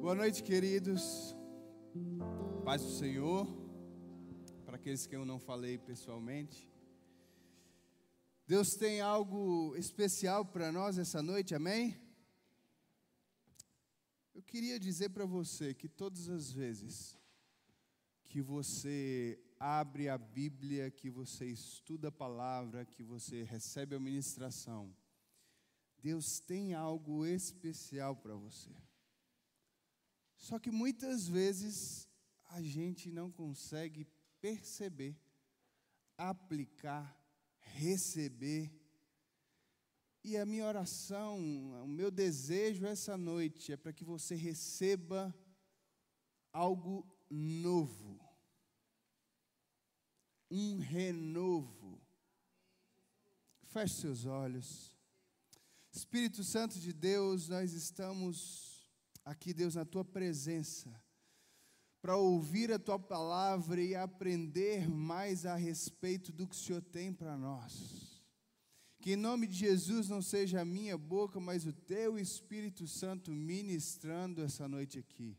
Boa noite, queridos. Paz do Senhor. Para aqueles que eu não falei pessoalmente. Deus tem algo especial para nós essa noite, amém? Eu queria dizer para você que todas as vezes que você abre a Bíblia, que você estuda a palavra, que você recebe a ministração, Deus tem algo especial para você. Só que muitas vezes a gente não consegue perceber, aplicar, receber. E a minha oração, o meu desejo essa noite é para que você receba algo novo, um renovo. Feche seus olhos. Espírito Santo de Deus, nós estamos aqui, Deus, na tua presença, para ouvir a tua palavra e aprender mais a respeito do que o Senhor tem para nós. Que em nome de Jesus não seja a minha boca, mas o teu Espírito Santo ministrando essa noite aqui.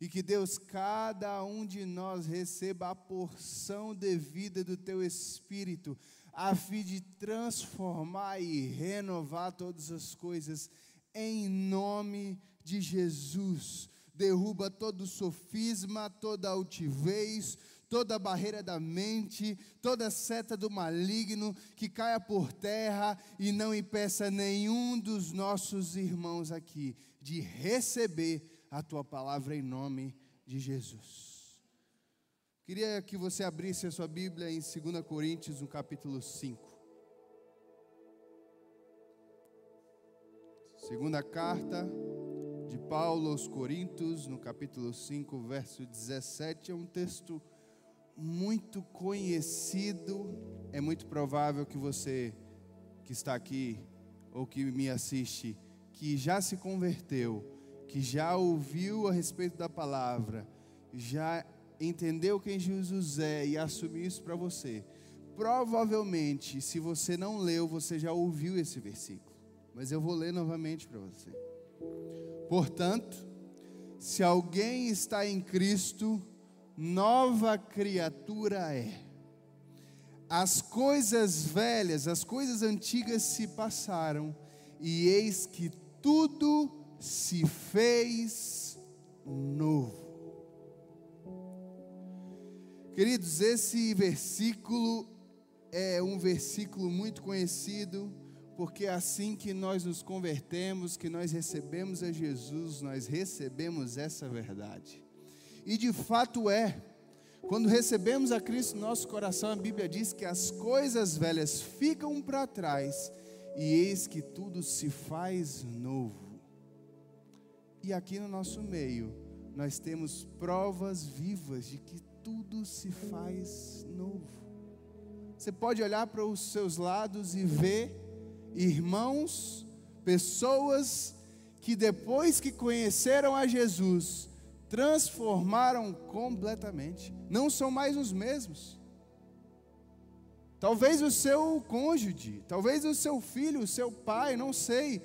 E que Deus, cada um de nós receba a porção devida do teu Espírito a fim de transformar e renovar todas as coisas, em nome de Jesus. Derruba todo sofisma, toda altivez, toda barreira da mente, toda seta do maligno, que caia por terra e não impeça nenhum dos nossos irmãos aqui de receber a tua palavra em nome de Jesus. Queria que você abrisse a sua Bíblia em 2 Coríntios, no capítulo 5. Segunda carta de Paulo aos Coríntios, no capítulo 5, verso 17, é um texto muito conhecido. É muito provável que você que está aqui ou que me assiste, que já se converteu, que já ouviu a respeito da palavra, já entendeu quem Jesus é e assumir isso para você, provavelmente, se você não leu, você já ouviu esse versículo. Mas eu vou ler novamente para você. Portanto, se alguém está em Cristo, nova criatura é. As coisas velhas, as coisas antigas se passaram, e eis que tudo se fez novo. Queridos, esse versículo é um versículo muito conhecido, porque é assim que nós nos convertemos, que nós recebemos a Jesus, nós recebemos essa verdade. E de fato é, quando recebemos a Cristo no nosso coração, a Bíblia diz que as coisas velhas ficam para trás e eis que tudo se faz novo. E aqui no nosso meio, nós temos provas vivas de que tudo se faz novo. Você pode olhar para os seus lados e ver irmãos, pessoas que depois que conheceram a Jesus, transformaram completamente, não são mais os mesmos. Talvez o seu cônjuge, talvez o seu filho, o seu pai, não sei,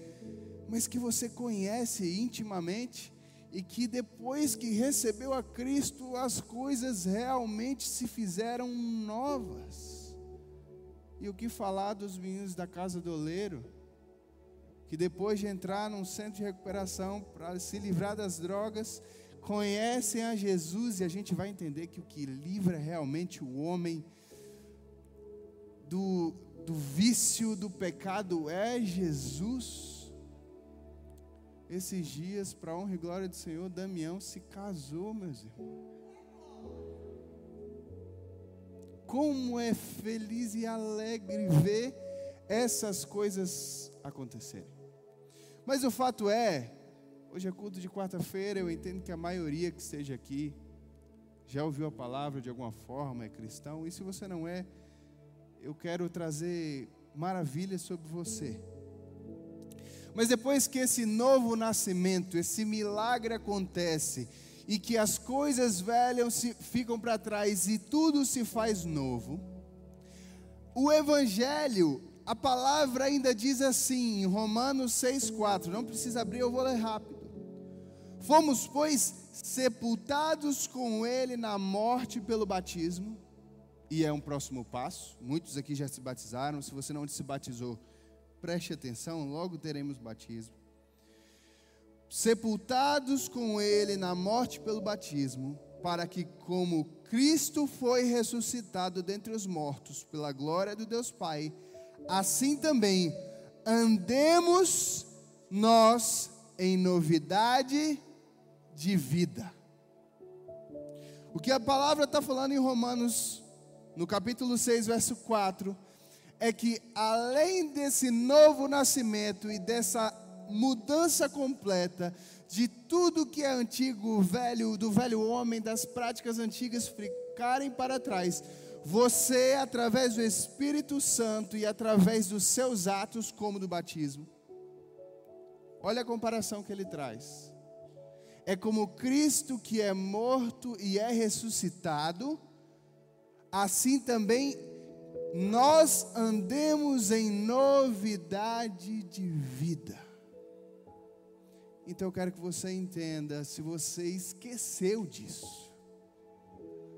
mas que você conhece intimamente, e que depois que recebeu a Cristo, as coisas realmente se fizeram novas. E o que falar dos meninos da casa do oleiro, que depois de entrar num centro de recuperação para se livrar das drogas, conhecem a Jesus e a gente vai entender que o que livra realmente o homem do, do vício, do pecado é Jesus. Esses dias, para honra e glória do Senhor, Damião se casou, meus irmãos. Como é feliz e alegre ver essas coisas acontecerem. Mas o fato é, hoje é culto de quarta-feira, eu entendo que a maioria que esteja aqui já ouviu a palavra de alguma forma, é cristão, e se você não é, eu quero trazer maravilhas sobre você. Mas depois que esse novo nascimento, esse milagre acontece, e que as coisas velhas se, ficam para trás e tudo se faz novo, o Evangelho, a palavra ainda diz assim, em Romanos 6,4, não precisa abrir, eu vou ler rápido. Fomos, pois, sepultados com ele na morte pelo batismo, e é um próximo passo. Muitos aqui já se batizaram. Se você não se batizou, preste atenção, logo teremos batismo. Sepultados com ele na morte pelo batismo, para que, como Cristo foi ressuscitado dentre os mortos pela glória do Deus Pai, assim também andemos nós em novidade de vida. O que a palavra está falando em Romanos, no capítulo 6, verso 4, é que além desse novo nascimento e dessa mudança completa de tudo que é antigo, velho, do velho homem, das práticas antigas ficarem para trás, você, através do Espírito Santo e através dos seus atos, como do batismo, olha a comparação que ele traz. É como Cristo que é morto e é ressuscitado, assim também nós andemos em novidade de vida. Então eu quero que você entenda, se você esqueceu disso,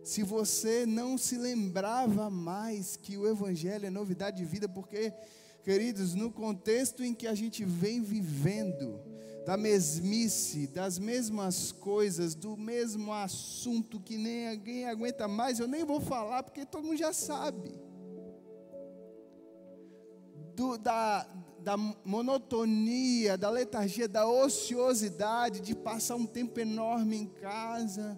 se você não se lembrava mais que o Evangelho é novidade de vida, porque, queridos, no contexto em que a gente vem vivendo, da mesmice, das mesmas coisas, do mesmo assunto que nem ninguém aguenta mais, eu nem vou falar porque todo mundo já sabe. Do, da, da monotonia, da letargia, da ociosidade, de passar um tempo enorme em casa,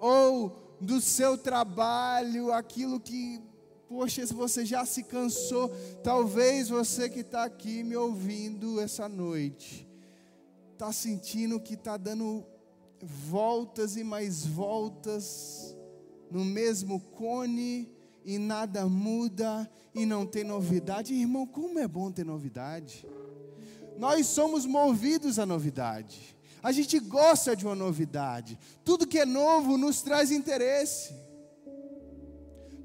ou do seu trabalho, aquilo que, poxa, se você já se cansou, talvez você que está aqui me ouvindo essa noite, está sentindo que está dando voltas e mais voltas no mesmo cone e nada muda e não tem novidade. Irmão, como é bom ter novidade. Nós somos movidos à novidade. A gente gosta de uma novidade. Tudo que é novo nos traz interesse.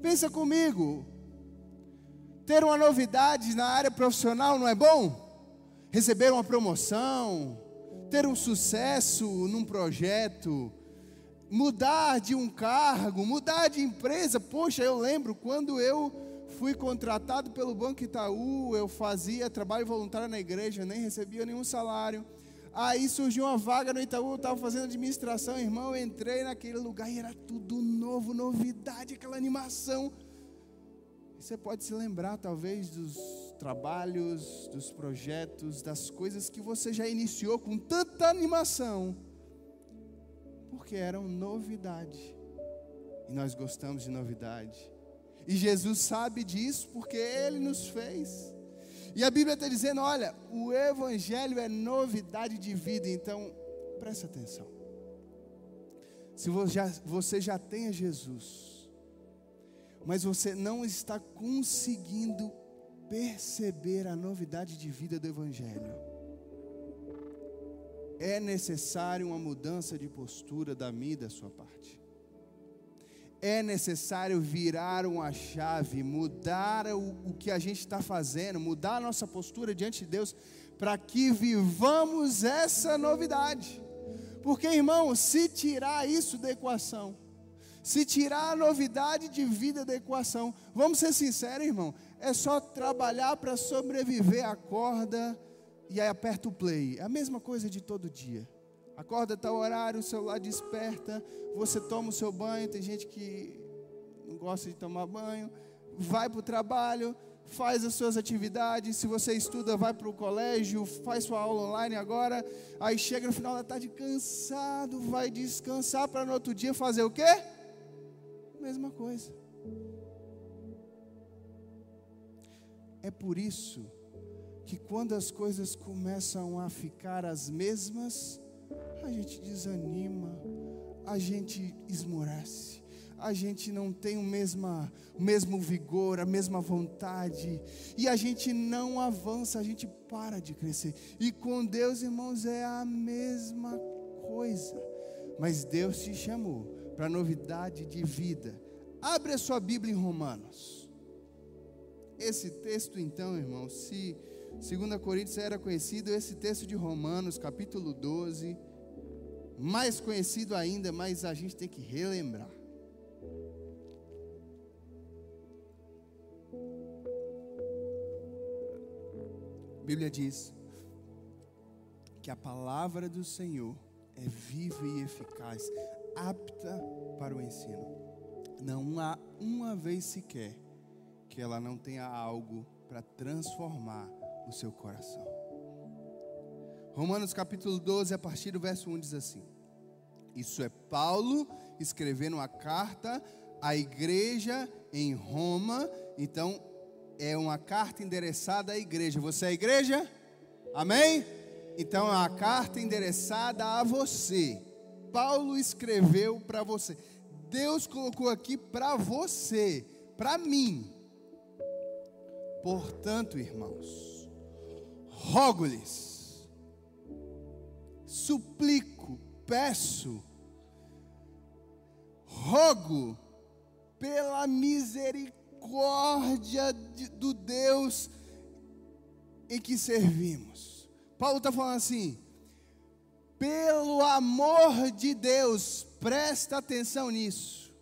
Pensa comigo. Ter uma novidade na área profissional não é bom? Receber uma promoção, ter um sucesso num projeto, mudar de um cargo, mudar de empresa. Poxa, eu lembro quando eu fui contratado pelo Banco Itaú, eu fazia trabalho voluntário na igreja, nem recebia nenhum salário. Aí surgiu uma vaga no Itaú, eu estava fazendo administração, irmão, eu entrei naquele lugar e era tudo novo, novidade, aquela animação. Você pode se lembrar, talvez, dos trabalhos, dos projetos, das coisas que você já iniciou com tanta animação porque eram novidade. E nós gostamos de novidade. E Jesus sabe disso porque Ele nos fez. E a Bíblia está dizendo: olha, o Evangelho é novidade de vida. Então, preste atenção. Se você já, você já tem Jesus, mas você não está conseguindo perceber a novidade de vida do Evangelho, é necessário uma mudança de postura da minha e da sua parte. É necessário virar uma chave, mudar o, o que a gente está fazendo, mudar a nossa postura diante de Deus, para que vivamos essa novidade. Porque, irmão, se tirar isso da equação, se tirar a novidade de vida da equação, vamos ser sinceros, irmão, é só trabalhar para sobreviver, acorda e aí aperta o play. É a mesma coisa de todo dia. Acorda tal horário, o celular desperta, você toma o seu banho, tem gente que não gosta de tomar banho, vai para o trabalho, faz as suas atividades, se você estuda, vai para o colégio, faz sua aula online agora, aí chega no final da tarde cansado, vai descansar para no outro dia fazer o quê? Mesma coisa. É por isso que quando as coisas começam a ficar as mesmas, a gente desanima, a gente esmorece, a gente não tem o, mesma, mesmo vigor, a mesma vontade, e a gente não avança, a gente para de crescer. E com Deus, irmãos, é a mesma coisa. Mas Deus te chamou para novidade de vida. Abre a sua Bíblia em Romanos. Esse texto, então, irmão, se 2 Coríntios era conhecido esse texto de Romanos, capítulo 12, mais conhecido ainda, mas a gente tem que relembrar. A Bíblia diz que a palavra do Senhor é viva e eficaz, apta para o ensino. Não há uma vez sequer que ela não tenha algo para transformar o seu coração. Romanos capítulo 12, a partir do verso 1 diz assim: Isso é Paulo escrevendo uma carta à igreja em Roma. Então, é uma carta endereçada à igreja. Você é a igreja? Amém? Então, é uma carta endereçada a você. Paulo escreveu para você. Deus colocou aqui para você, para mim. Portanto, irmãos, rogo-lhes suplico, peço, rogo pela misericórdia de, do Deus em que servimos. Paulo está falando assim, pelo amor de Deus, presta atenção nisso,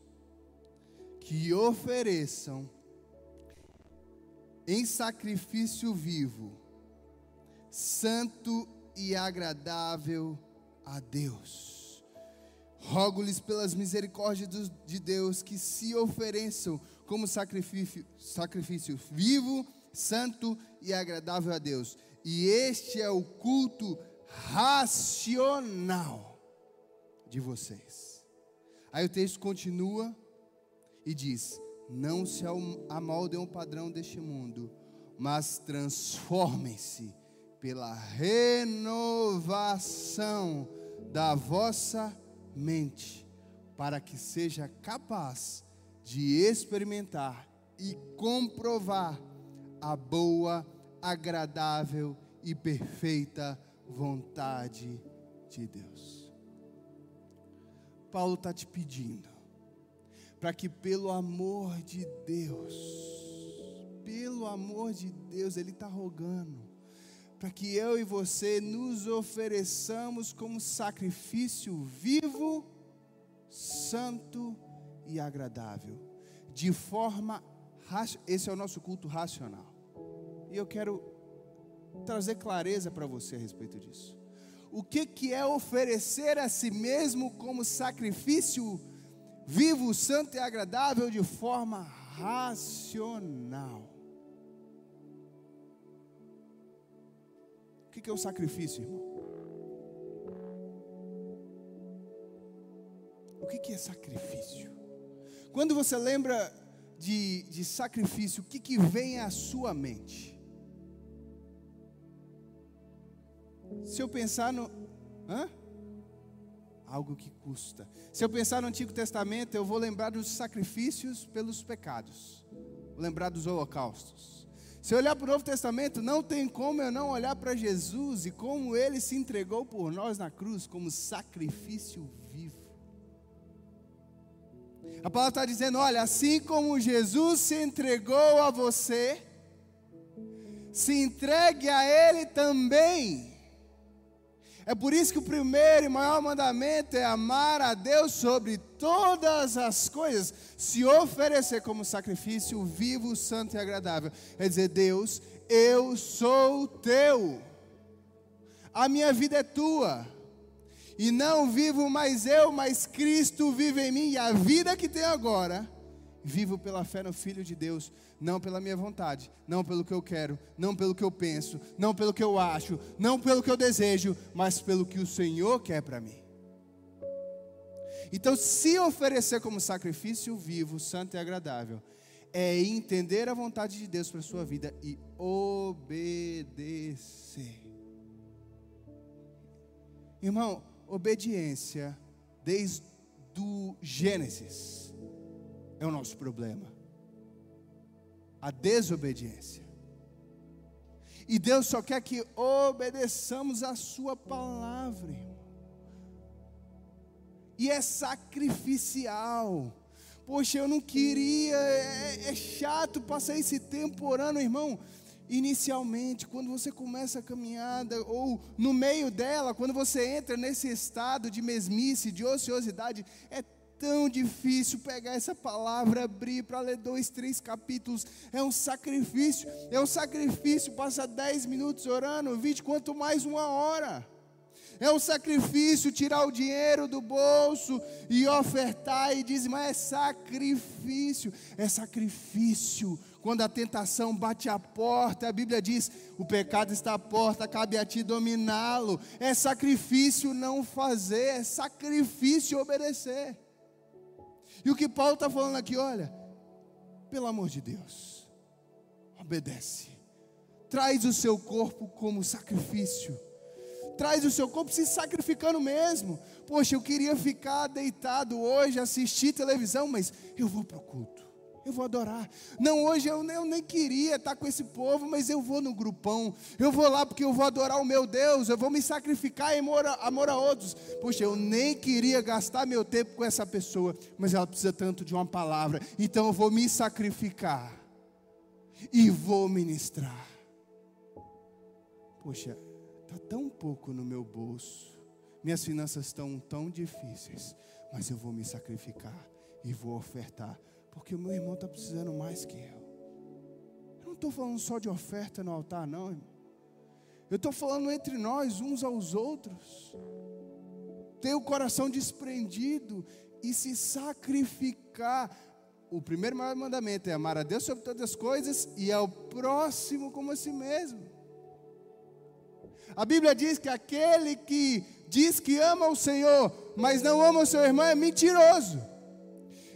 que ofereçam em sacrifício vivo, santo e agradável a Deus. Rogo-lhes pelas misericórdias de Deus que se ofereçam como sacrifício, sacrifício vivo, santo e agradável a Deus. E este é o culto racional de vocês. Aí o texto continua e diz: Não se amoldem o padrão deste mundo, mas transformem-se pela renovação da vossa mente, para que seja capaz de experimentar e comprovar a boa, agradável e perfeita vontade de Deus. Paulo está te pedindo para que, pelo amor de Deus, pelo amor de Deus, Ele está rogando para que eu e você nos ofereçamos como sacrifício vivo, santo e agradável, de forma esse é o nosso culto racional. E eu quero trazer clareza para você a respeito disso. O que que é oferecer a si mesmo como sacrifício vivo, santo e agradável de forma racional? O que é o sacrifício, irmão? O que é sacrifício? Quando você lembra de, de sacrifício, o que, que vem à sua mente? Se eu pensar no. Hã? Algo que custa. Se eu pensar no Antigo Testamento, eu vou lembrar dos sacrifícios pelos pecados. Vou lembrar dos holocaustos. Se olhar para o Novo Testamento, não tem como eu não olhar para Jesus e como ele se entregou por nós na cruz como sacrifício vivo. A palavra está dizendo: olha, assim como Jesus se entregou a você, se entregue a Ele também. É por isso que o primeiro e maior mandamento é amar a Deus sobre todas as coisas, se oferecer como sacrifício vivo, santo e agradável. É dizer, Deus, eu sou teu, a minha vida é tua, e não vivo mais eu, mas Cristo vive em mim, e a vida que tenho agora, vivo pela fé no Filho de Deus não pela minha vontade, não pelo que eu quero, não pelo que eu penso, não pelo que eu acho, não pelo que eu desejo, mas pelo que o Senhor quer para mim. Então, se oferecer como sacrifício vivo, santo e agradável, é entender a vontade de Deus para a sua vida e obedecer. Irmão, obediência, desde o Gênesis, é o nosso problema a desobediência. E Deus só quer que obedeçamos a Sua palavra. E é sacrificial. Poxa, eu não queria, é, é chato passar esse tempo orando, irmão. inicialmente, quando você começa a caminhada, ou no meio dela, quando você entra nesse estado de mesmice, de ociosidade, é tão difícil pegar essa palavra, abrir para ler dois, três capítulos. É um sacrifício, é um sacrifício. Passa dez minutos orando, vinte, quanto mais uma hora. É um sacrifício tirar o dinheiro do bolso e ofertar e dizimar. É sacrifício, é sacrifício quando a tentação bate à porta, a Bíblia diz: o pecado está à porta, cabe a ti dominá-lo. É sacrifício não fazer, é sacrifício obedecer. E o que Paulo está falando aqui, olha, pelo amor de Deus, obedece, traz o seu corpo como sacrifício, traz o seu corpo se sacrificando mesmo. Poxa, eu queria ficar deitado hoje, assistir televisão, mas eu vou para o culto eu vou adorar. Não, hoje eu, eu nem queria estar com esse povo, mas eu vou no grupão. Eu vou lá porque eu vou adorar o meu Deus. Eu vou me sacrificar em amor a, amor a outros. Poxa, eu nem queria gastar meu tempo com essa pessoa, mas ela precisa tanto de uma palavra. Então eu vou me sacrificar e vou ministrar. Poxa, está tão pouco no meu bolso. Minhas finanças estão tão difíceis, mas eu vou me sacrificar e vou ofertar porque o meu irmão está precisando mais que eu. Eu não estou falando só de oferta no altar, não, irmão. Eu estou falando entre nós, uns aos outros. Ter o coração desprendido e se sacrificar. O primeiro maior mandamento é amar a Deus sobre todas as coisas e ao próximo como a si mesmo. A Bíblia diz que aquele que diz que ama o Senhor, mas não ama o seu irmão, é mentiroso.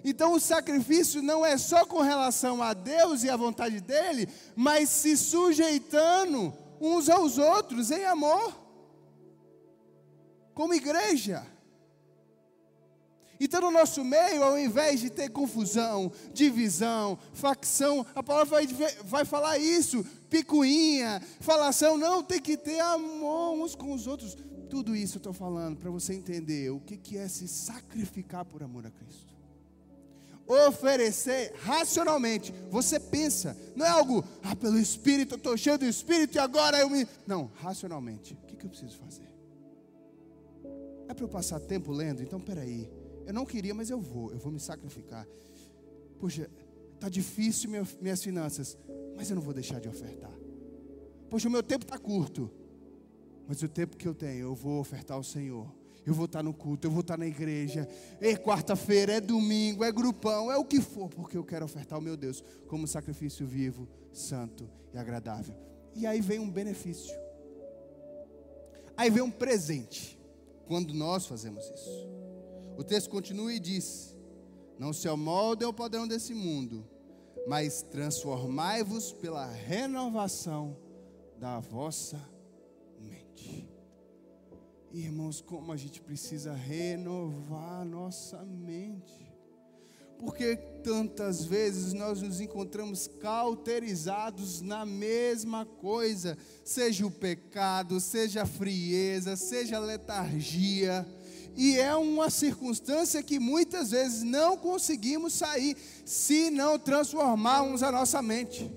Então o sacrifício não é só com relação a Deus e à vontade dele, mas se sujeitando uns aos outros em amor, como igreja. Então, no nosso meio, ao invés de ter confusão, divisão, facção, a palavra vai, vai falar isso, picuinha, falação, não, tem que ter amor uns com os outros. Tudo isso eu estou falando para você entender o que, que é se sacrificar por amor a Cristo oferecer racionalmente. Você pensa, não é algo, ah, pelo Espírito, eu estou cheio do Espírito e agora eu me. Não, racionalmente. O que, que eu preciso fazer? É para eu passar tempo lendo? Então peraí. Eu não queria, mas eu vou, eu vou me sacrificar. Puxa, está difícil minhas finanças, mas eu não vou deixar de ofertar. Poxa, o meu tempo está curto, mas o tempo que eu tenho, eu vou ofertar ao Senhor eu vou estar no culto, eu vou estar na igreja. É quarta-feira, é domingo, é grupão, é o que for, porque eu quero ofertar ao meu Deus como sacrifício vivo, santo e agradável. E aí vem um benefício. Aí vem um presente quando nós fazemos isso. O texto continua e diz: Não se amoldem ao padrão desse mundo, mas transformai-vos pela renovação da vossa Irmãos, como a gente precisa renovar nossa mente. Porque tantas vezes nós nos encontramos cauterizados na mesma coisa, seja o pecado, seja a frieza, seja a letargia, e é uma circunstância que muitas vezes não conseguimos sair se não transformarmos a nossa mente.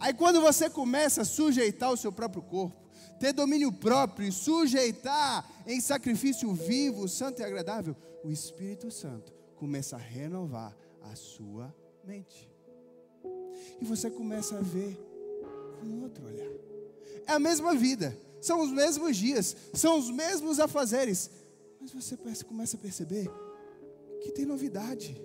Aí quando você começa a sujeitar o seu próprio corpo, ter domínio próprio e sujeitar em sacrifício vivo, santo e agradável, o Espírito Santo começa a renovar a sua mente. E você começa a ver com outro olhar. É a mesma vida, são os mesmos dias, são os mesmos afazeres, mas você começa a perceber que tem novidade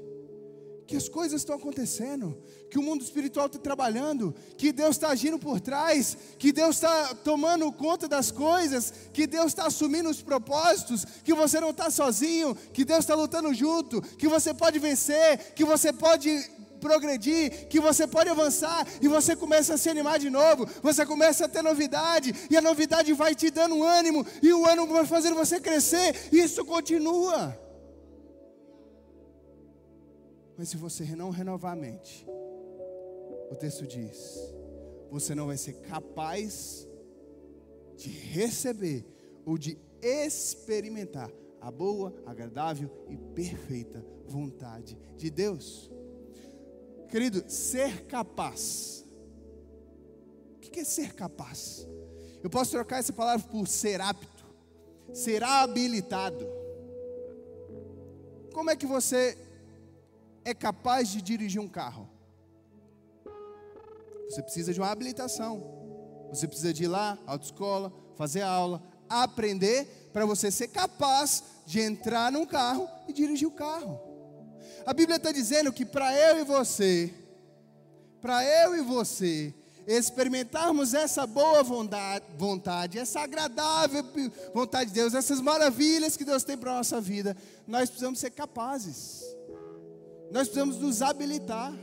que as coisas estão acontecendo, que o mundo espiritual está trabalhando, que Deus está agindo por trás, que Deus está tomando conta das coisas, que Deus está assumindo os propósitos, que você não está sozinho, que Deus está lutando junto, que você pode vencer, que você pode progredir, que você pode avançar e você começa a se animar de novo, você começa a ter novidade e a novidade vai te dando ânimo e o ânimo vai fazendo você crescer e isso continua. Mas se você não renovar a mente, o texto diz: você não vai ser capaz de receber ou de experimentar a boa, agradável e perfeita vontade de Deus. Querido, ser capaz que é ser capaz? Eu posso trocar essa palavra por ser apto, ser habilitado. Como é que você é capaz de dirigir um carro? Você precisa de uma habilitação. Você precisa de ir lá, autoescola, fazer aula, aprender para você ser capaz de entrar num carro e dirigir o carro. A Bíblia está dizendo que para eu e você, para eu e você, experimentarmos essa boa vontade, essa agradável vontade de Deus, essas maravilhas que Deus tem para a nossa vida, nós precisamos ser capazes, nós precisamos nos habilitar.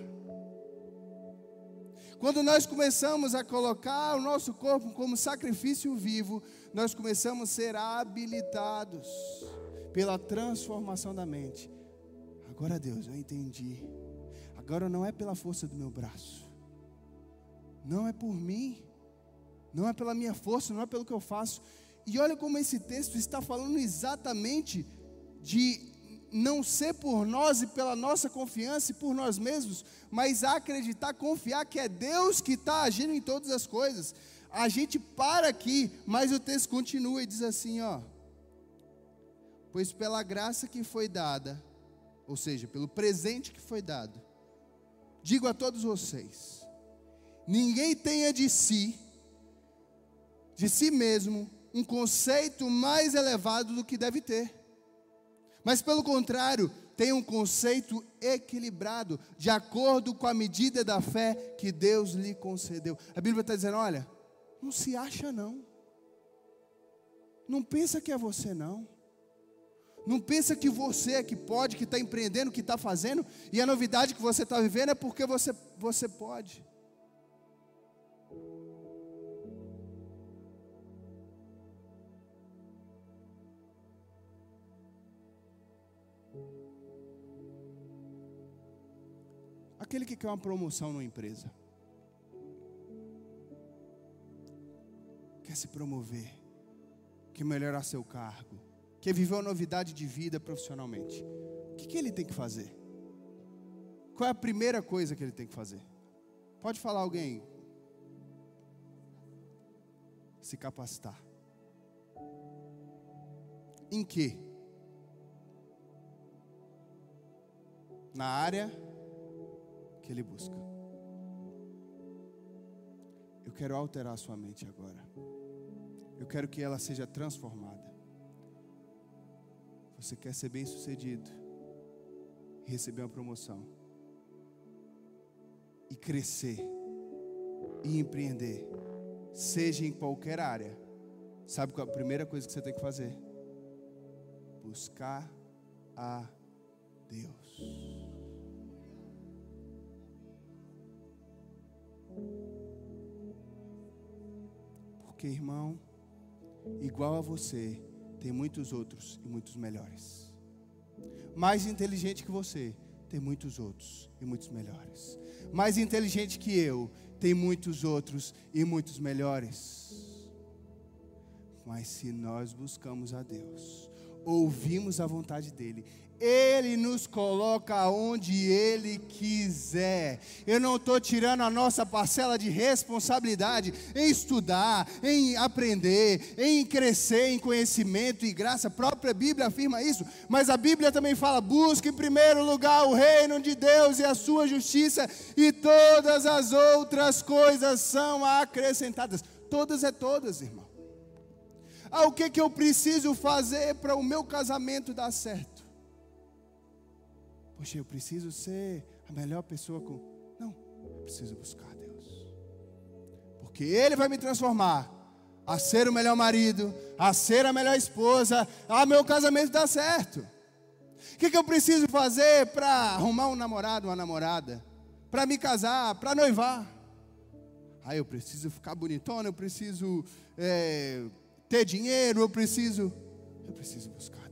Quando nós começamos a colocar o nosso corpo como sacrifício vivo, nós começamos a ser habilitados pela transformação da mente. Agora, Deus, eu entendi. Agora não é pela força do meu braço, não é por mim, não é pela minha força, não é pelo que eu faço. E olha como esse texto está falando exatamente de não ser por nós e pela nossa confiança e por nós mesmos, mas acreditar, confiar que é Deus que está agindo em todas as coisas. A gente para aqui, mas o texto continua e diz assim: ó. Pois pela graça que foi dada, ou seja, pelo presente que foi dado, digo a todos vocês: ninguém tenha de si, de si mesmo, um conceito mais elevado do que deve ter mas pelo contrário, tem um conceito equilibrado, de acordo com a medida da fé que Deus lhe concedeu. A Bíblia está dizendo: olha, não se acha não. Não pensa que é você não. Não pensa que você é que pode, que está empreendendo, que está fazendo, e a novidade que você está vivendo é porque você, você pode. Aquele que quer uma promoção numa empresa, quer se promover, quer melhorar seu cargo, quer viver uma novidade de vida profissionalmente, o que, que ele tem que fazer? Qual é a primeira coisa que ele tem que fazer? Pode falar alguém? Se capacitar. Em que? Na área que ele busca. Eu quero alterar a sua mente agora. Eu quero que ela seja transformada. Você quer ser bem sucedido receber uma promoção e crescer e empreender, seja em qualquer área. Sabe qual é a primeira coisa que você tem que fazer? Buscar a Deus. Porque, irmão, igual a você, tem muitos outros e muitos melhores. Mais inteligente que você, tem muitos outros e muitos melhores. Mais inteligente que eu, tem muitos outros e muitos melhores. Mas se nós buscamos a Deus, ouvimos a vontade dEle, ele nos coloca onde Ele quiser. Eu não estou tirando a nossa parcela de responsabilidade em estudar, em aprender, em crescer em conhecimento e graça. A própria Bíblia afirma isso. Mas a Bíblia também fala: busque em primeiro lugar o reino de Deus e a sua justiça, e todas as outras coisas são acrescentadas. Todas é todas, irmão. Ah, o que, que eu preciso fazer para o meu casamento dar certo? Poxa, eu preciso ser a melhor pessoa com. Não, eu preciso buscar Deus. Porque Ele vai me transformar a ser o melhor marido, a ser a melhor esposa, a meu casamento dar certo. O que, que eu preciso fazer para arrumar um namorado, uma namorada? Para me casar, para noivar? Ah, eu preciso ficar bonitona, eu preciso é, ter dinheiro, eu preciso. Eu preciso buscar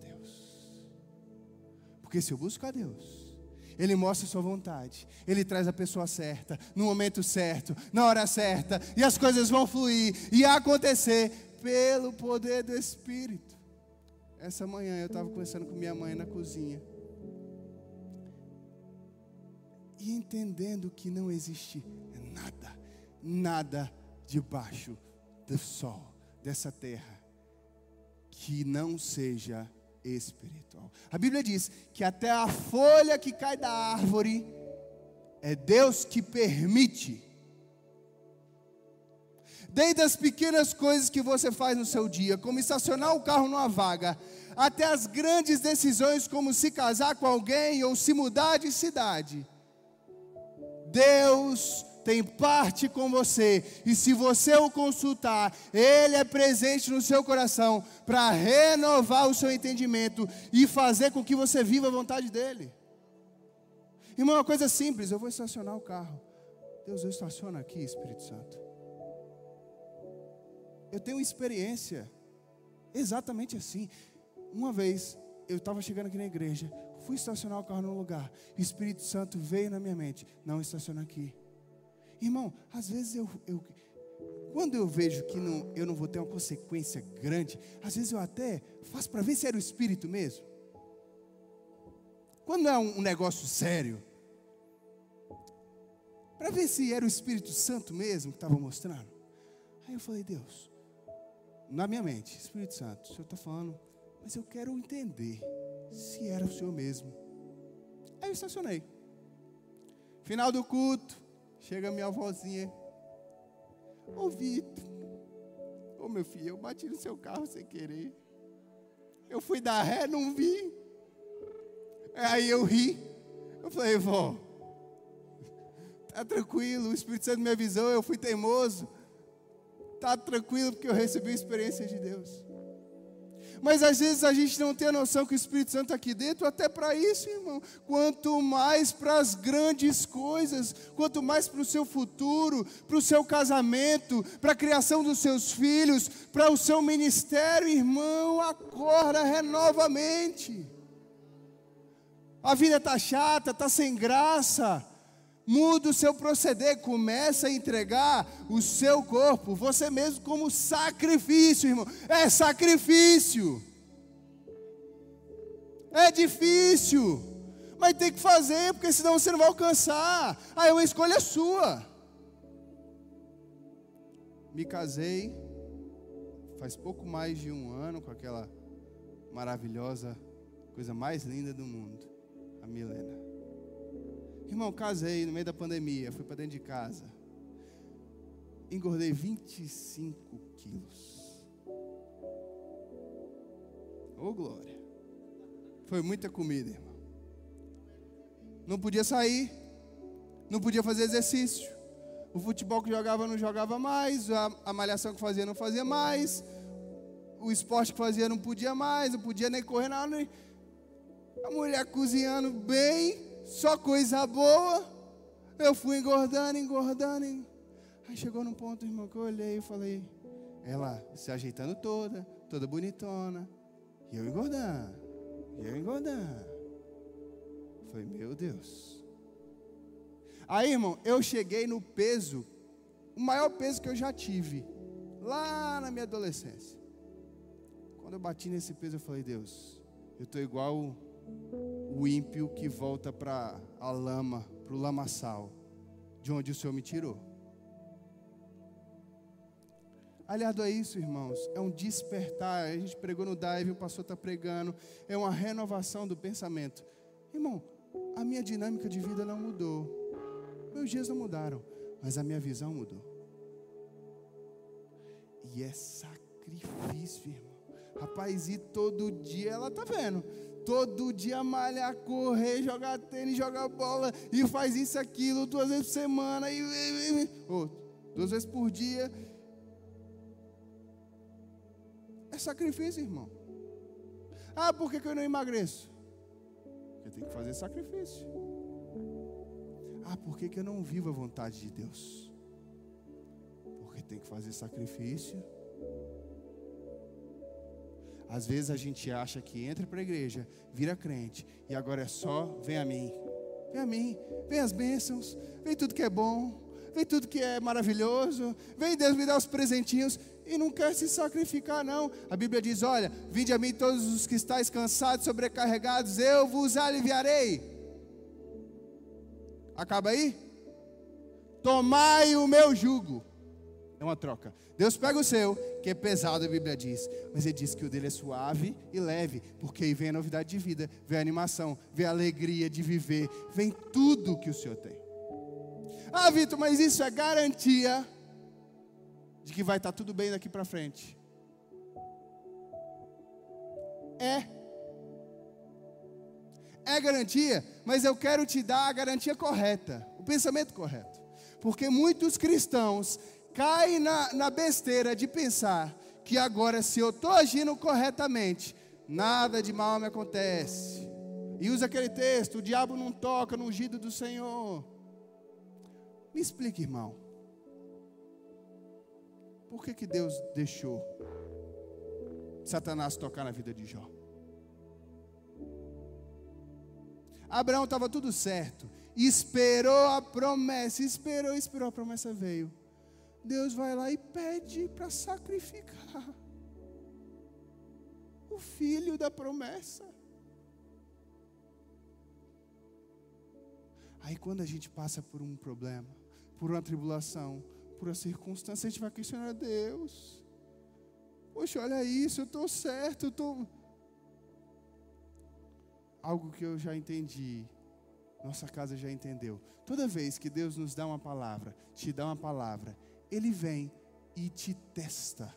porque se eu busco a Deus, Ele mostra a sua vontade, Ele traz a pessoa certa, no momento certo, na hora certa, e as coisas vão fluir e acontecer pelo poder do Espírito. Essa manhã eu estava conversando com minha mãe na cozinha. E entendendo que não existe nada, nada debaixo do sol, dessa terra, que não seja espiritual. A Bíblia diz que até a folha que cai da árvore é Deus que permite. Desde as pequenas coisas que você faz no seu dia, como estacionar o carro numa vaga, até as grandes decisões como se casar com alguém ou se mudar de cidade. Deus tem parte com você, e se você o consultar, Ele é presente no seu coração para renovar o seu entendimento e fazer com que você viva a vontade dEle. Irmão, uma coisa simples: eu vou estacionar o carro. Deus, eu estaciono aqui, Espírito Santo. Eu tenho experiência exatamente assim. Uma vez eu estava chegando aqui na igreja, fui estacionar o carro num lugar, o Espírito Santo veio na minha mente: não estaciona aqui. Irmão, às vezes eu, eu quando eu vejo que não, eu não vou ter uma consequência grande, às vezes eu até faço para ver se era o Espírito mesmo. Quando é um, um negócio sério, para ver se era o Espírito Santo mesmo que estava mostrando. Aí eu falei, Deus, na minha mente, Espírito Santo, o Senhor está falando, mas eu quero entender se era o Senhor mesmo. Aí eu estacionei. Final do culto, chega minha avózinha. Ô Vitor, ô meu filho, eu bati no seu carro sem querer. Eu fui dar ré, não vi. Aí eu ri. Eu falei, vó, tá tranquilo, o Espírito Santo me avisou, eu fui teimoso. Tá tranquilo porque eu recebi a experiência de Deus. Mas às vezes a gente não tem a noção que o Espírito Santo está aqui dentro, até para isso, irmão. Quanto mais para as grandes coisas, quanto mais para o seu futuro, para o seu casamento, para a criação dos seus filhos, para o seu ministério, irmão, acorda, renova a mente. A vida está chata, está sem graça. Muda o seu proceder, começa a entregar o seu corpo, você mesmo, como sacrifício, irmão. É sacrifício. É difícil, mas tem que fazer, porque senão você não vai alcançar. Aí é uma escolha sua. Me casei, faz pouco mais de um ano, com aquela maravilhosa, coisa mais linda do mundo a Milena. Irmão, casei no meio da pandemia, fui para dentro de casa. Engordei 25 quilos. Ô oh, glória. Foi muita comida, irmão. Não podia sair, não podia fazer exercício. O futebol que jogava não jogava mais, a, a malhação que fazia não fazia mais, o esporte que fazia não podia mais, não podia nem correr nada. A mulher cozinhando bem, só coisa boa. Eu fui engordando, engordando. Aí chegou num ponto, irmão, que eu olhei e falei, ela se ajeitando toda, toda bonitona. E eu engordando, e eu engordando. Falei, meu Deus. Aí, irmão, eu cheguei no peso, o maior peso que eu já tive, lá na minha adolescência. Quando eu bati nesse peso, eu falei, Deus, eu estou igual o ímpio que volta para a lama, para o lamaçal, de onde o Senhor me tirou. Aliado a isso, irmãos, é um despertar. A gente pregou no dive, o pastor está pregando. É uma renovação do pensamento. Irmão, a minha dinâmica de vida não mudou. Meus dias não mudaram, mas a minha visão mudou. E é sacrifício, irmão. Rapaz, e todo dia ela tá vendo todo dia malhar, correr, jogar tênis, jogar bola, e faz isso, aquilo, duas vezes por semana, e, e, e oh, duas vezes por dia. É sacrifício, irmão. Ah, por que, que eu não emagreço? Porque tem que fazer sacrifício. Ah, por que, que eu não vivo a vontade de Deus? Porque tem que fazer sacrifício. Às vezes a gente acha que entra para a igreja, vira crente, e agora é só, vem a mim. Vem a mim, vem as bênçãos, vem tudo que é bom, vem tudo que é maravilhoso, vem Deus me dar os presentinhos, e não quer se sacrificar, não. A Bíblia diz: Olha, vinde a mim todos os que estáis cansados, sobrecarregados, eu vos aliviarei. Acaba aí? Tomai o meu jugo. É uma troca. Deus pega o seu, que é pesado, a Bíblia diz. Mas ele diz que o dele é suave e leve, porque aí vem a novidade de vida, vem a animação, vem a alegria de viver, vem tudo que o Senhor tem. Ah, Vitor, mas isso é garantia de que vai estar tudo bem daqui para frente. É. É garantia, mas eu quero te dar a garantia correta, o pensamento correto. Porque muitos cristãos caem na, na besteira de pensar que agora, se eu estou agindo corretamente, nada de mal me acontece. E usa aquele texto: o diabo não toca no ungido do Senhor. Me explique, irmão. Por que, que Deus deixou Satanás tocar na vida de Jó? Abraão estava tudo certo, esperou a promessa, esperou, esperou, a promessa veio. Deus vai lá e pede para sacrificar o filho da promessa. Aí quando a gente passa por um problema, por uma tribulação, por uma circunstância, a gente vai questionar a Deus. Poxa, olha isso, eu estou certo, eu. Tô algo que eu já entendi, nossa casa já entendeu. Toda vez que Deus nos dá uma palavra, te dá uma palavra, Ele vem e te testa,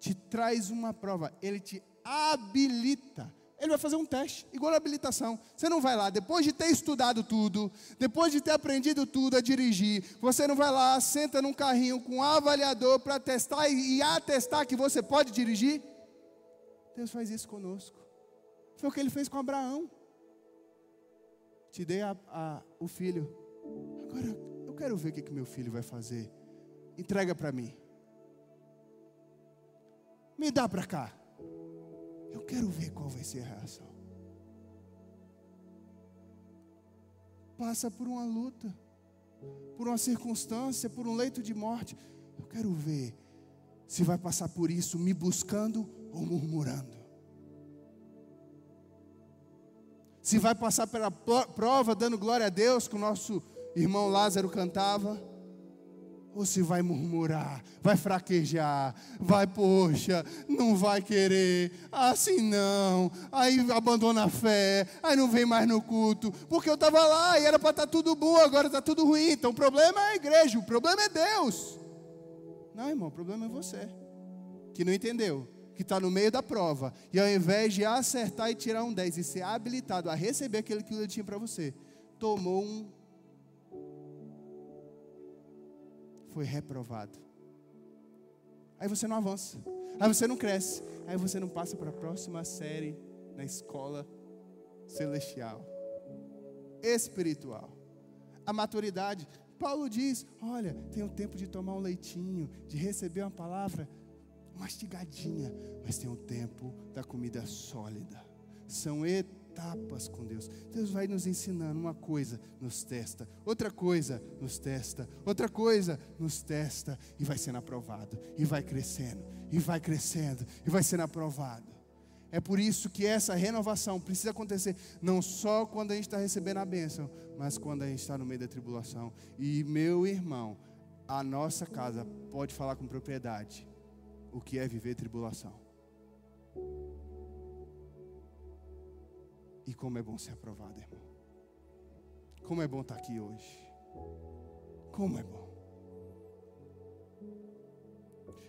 te traz uma prova, Ele te habilita. Ele vai fazer um teste, igual a habilitação. Você não vai lá, depois de ter estudado tudo, depois de ter aprendido tudo a dirigir, você não vai lá, senta num carrinho com um avaliador para testar e, e atestar que você pode dirigir. Deus faz isso conosco. Foi o que ele fez com Abraão. Te dei a, a, o filho. Agora eu quero ver o que, que meu filho vai fazer. Entrega para mim. Me dá para cá. Eu quero ver qual vai ser a reação. Passa por uma luta, por uma circunstância, por um leito de morte. Eu quero ver se vai passar por isso me buscando ou murmurando. se vai passar pela prova dando glória a Deus, que o nosso irmão Lázaro cantava, se vai murmurar, vai fraquejar, vai, poxa, não vai querer, assim não, aí abandona a fé, aí não vem mais no culto, porque eu estava lá e era para estar tá tudo bom, agora está tudo ruim. Então o problema é a igreja, o problema é Deus. Não, irmão, o problema é você, que não entendeu que está no meio da prova, e ao invés de acertar e tirar um 10 e ser habilitado a receber aquilo que ele tinha para você, tomou um. Foi reprovado. Aí você não avança, aí você não cresce, aí você não passa para a próxima série na escola celestial, espiritual. A maturidade, Paulo diz: olha, tem o tempo de tomar um leitinho, de receber uma palavra mastigadinha, mas tem o tempo da comida sólida. São etapas com Deus. Deus vai nos ensinando uma coisa, nos testa, outra coisa, nos testa, outra coisa, nos testa e vai sendo aprovado, e vai crescendo, e vai crescendo, e vai sendo aprovado. É por isso que essa renovação precisa acontecer não só quando a gente está recebendo a bênção, mas quando a gente está no meio da tribulação. E meu irmão, a nossa casa pode falar com propriedade o que é viver tribulação. E como é bom ser aprovado, irmão. Como é bom estar aqui hoje. Como é bom.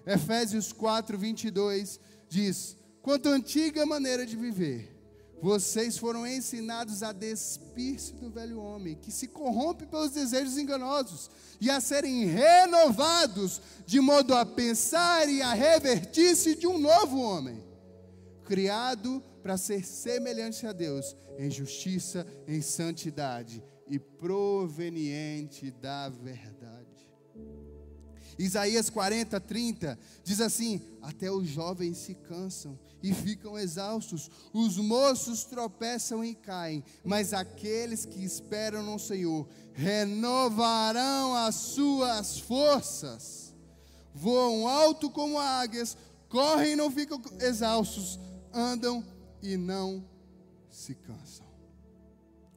Efésios 4, 22 diz: Quanto à antiga maneira de viver, vocês foram ensinados a despir-se do velho homem, que se corrompe pelos desejos enganosos, e a serem renovados, de modo a pensar e a revertir-se de um novo homem, criado para ser semelhante a Deus, em justiça, em santidade e proveniente da verdade. Isaías 40, 30 diz assim: Até os jovens se cansam e ficam exaustos, os moços tropeçam e caem, mas aqueles que esperam no Senhor renovarão as suas forças, voam alto como águias, correm e não ficam exaustos, andam e não se cansam.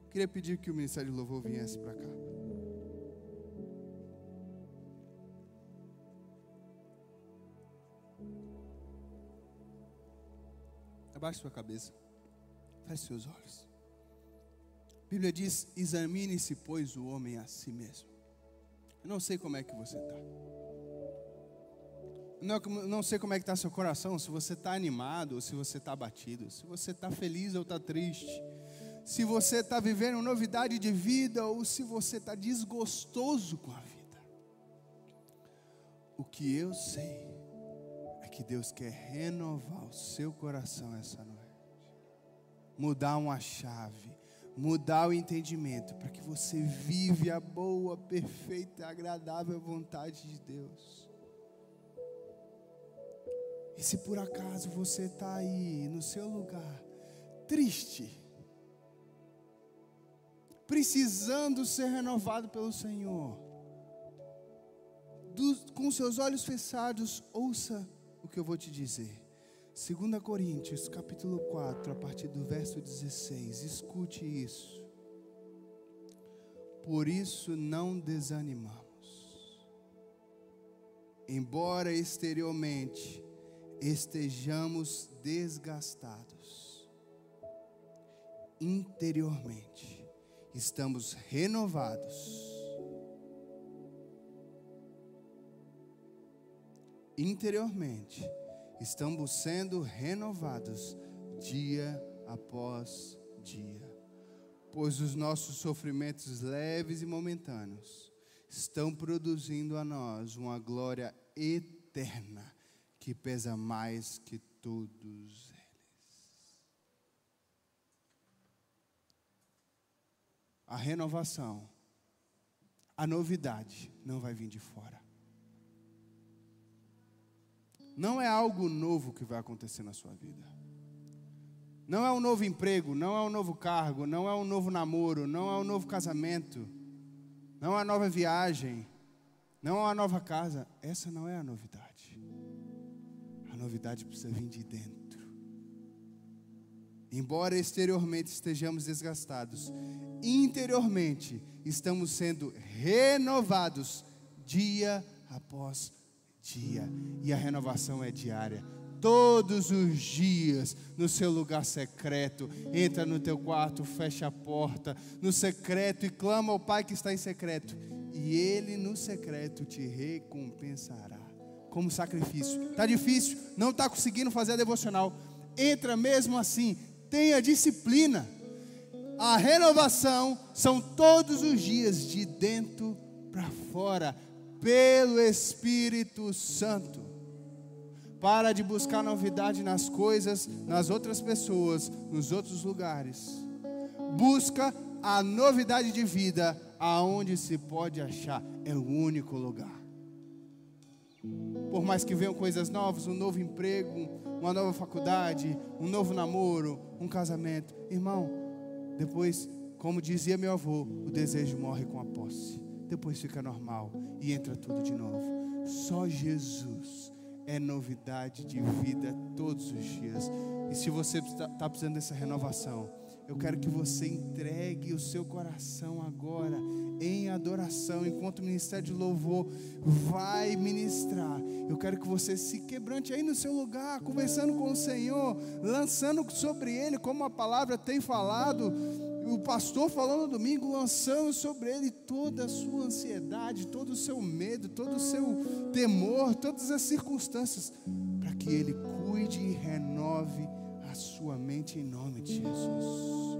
Queria pedir que o Ministério de Louvor viesse para cá. Abaixe sua cabeça. Feche seus olhos. A Bíblia diz: examine-se, pois, o homem a si mesmo. Eu não sei como é que você está. Não, não sei como é que está seu coração, se você está animado ou se você está abatido, se você está feliz ou está triste, se você está vivendo novidade de vida ou se você está desgostoso com a vida. O que eu sei é que Deus quer renovar o seu coração essa noite, mudar uma chave, mudar o entendimento, para que você vive a boa, perfeita e agradável vontade de Deus. E se por acaso você está aí no seu lugar, triste, precisando ser renovado pelo Senhor, do, com seus olhos fechados, ouça o que eu vou te dizer. 2 Coríntios, capítulo 4, a partir do verso 16, escute isso. Por isso não desanimamos, embora exteriormente estejamos desgastados, interiormente estamos renovados. Interiormente estamos sendo renovados dia após dia, pois os nossos sofrimentos leves e momentâneos estão produzindo a nós uma glória eterna que pesa mais que todos eles. A renovação, a novidade não vai vir de fora. Não é algo novo que vai acontecer na sua vida. Não é um novo emprego, não é um novo cargo, não é um novo namoro, não é um novo casamento, não é uma nova viagem, não é uma nova casa. Essa não é a novidade novidade precisa vir de dentro. Embora exteriormente estejamos desgastados, interiormente estamos sendo renovados dia após dia. E a renovação é diária. Todos os dias, no seu lugar secreto, entra no teu quarto, fecha a porta, no secreto e clama ao Pai que está em secreto, e Ele no secreto te recompensará como sacrifício. Está difícil, não está conseguindo fazer a devocional. Entra mesmo assim, tenha disciplina. A renovação são todos os dias, de dentro para fora, pelo Espírito Santo. Para de buscar novidade nas coisas, nas outras pessoas, nos outros lugares. Busca a novidade de vida aonde se pode achar, é o único lugar. Por mais que venham coisas novas, um novo emprego, uma nova faculdade, um novo namoro, um casamento. Irmão, depois, como dizia meu avô, o desejo morre com a posse. Depois fica normal e entra tudo de novo. Só Jesus é novidade de vida todos os dias. E se você está precisando dessa renovação, eu quero que você entregue o seu coração agora em adoração, enquanto o ministério de louvor vai ministrar. Eu quero que você se quebrante aí no seu lugar, conversando com o Senhor, lançando sobre Ele, como a palavra tem falado. O pastor falando no domingo, lançando sobre ele toda a sua ansiedade, todo o seu medo, todo o seu temor, todas as circunstâncias, para que ele cuide e renove sua mente em nome de Jesus.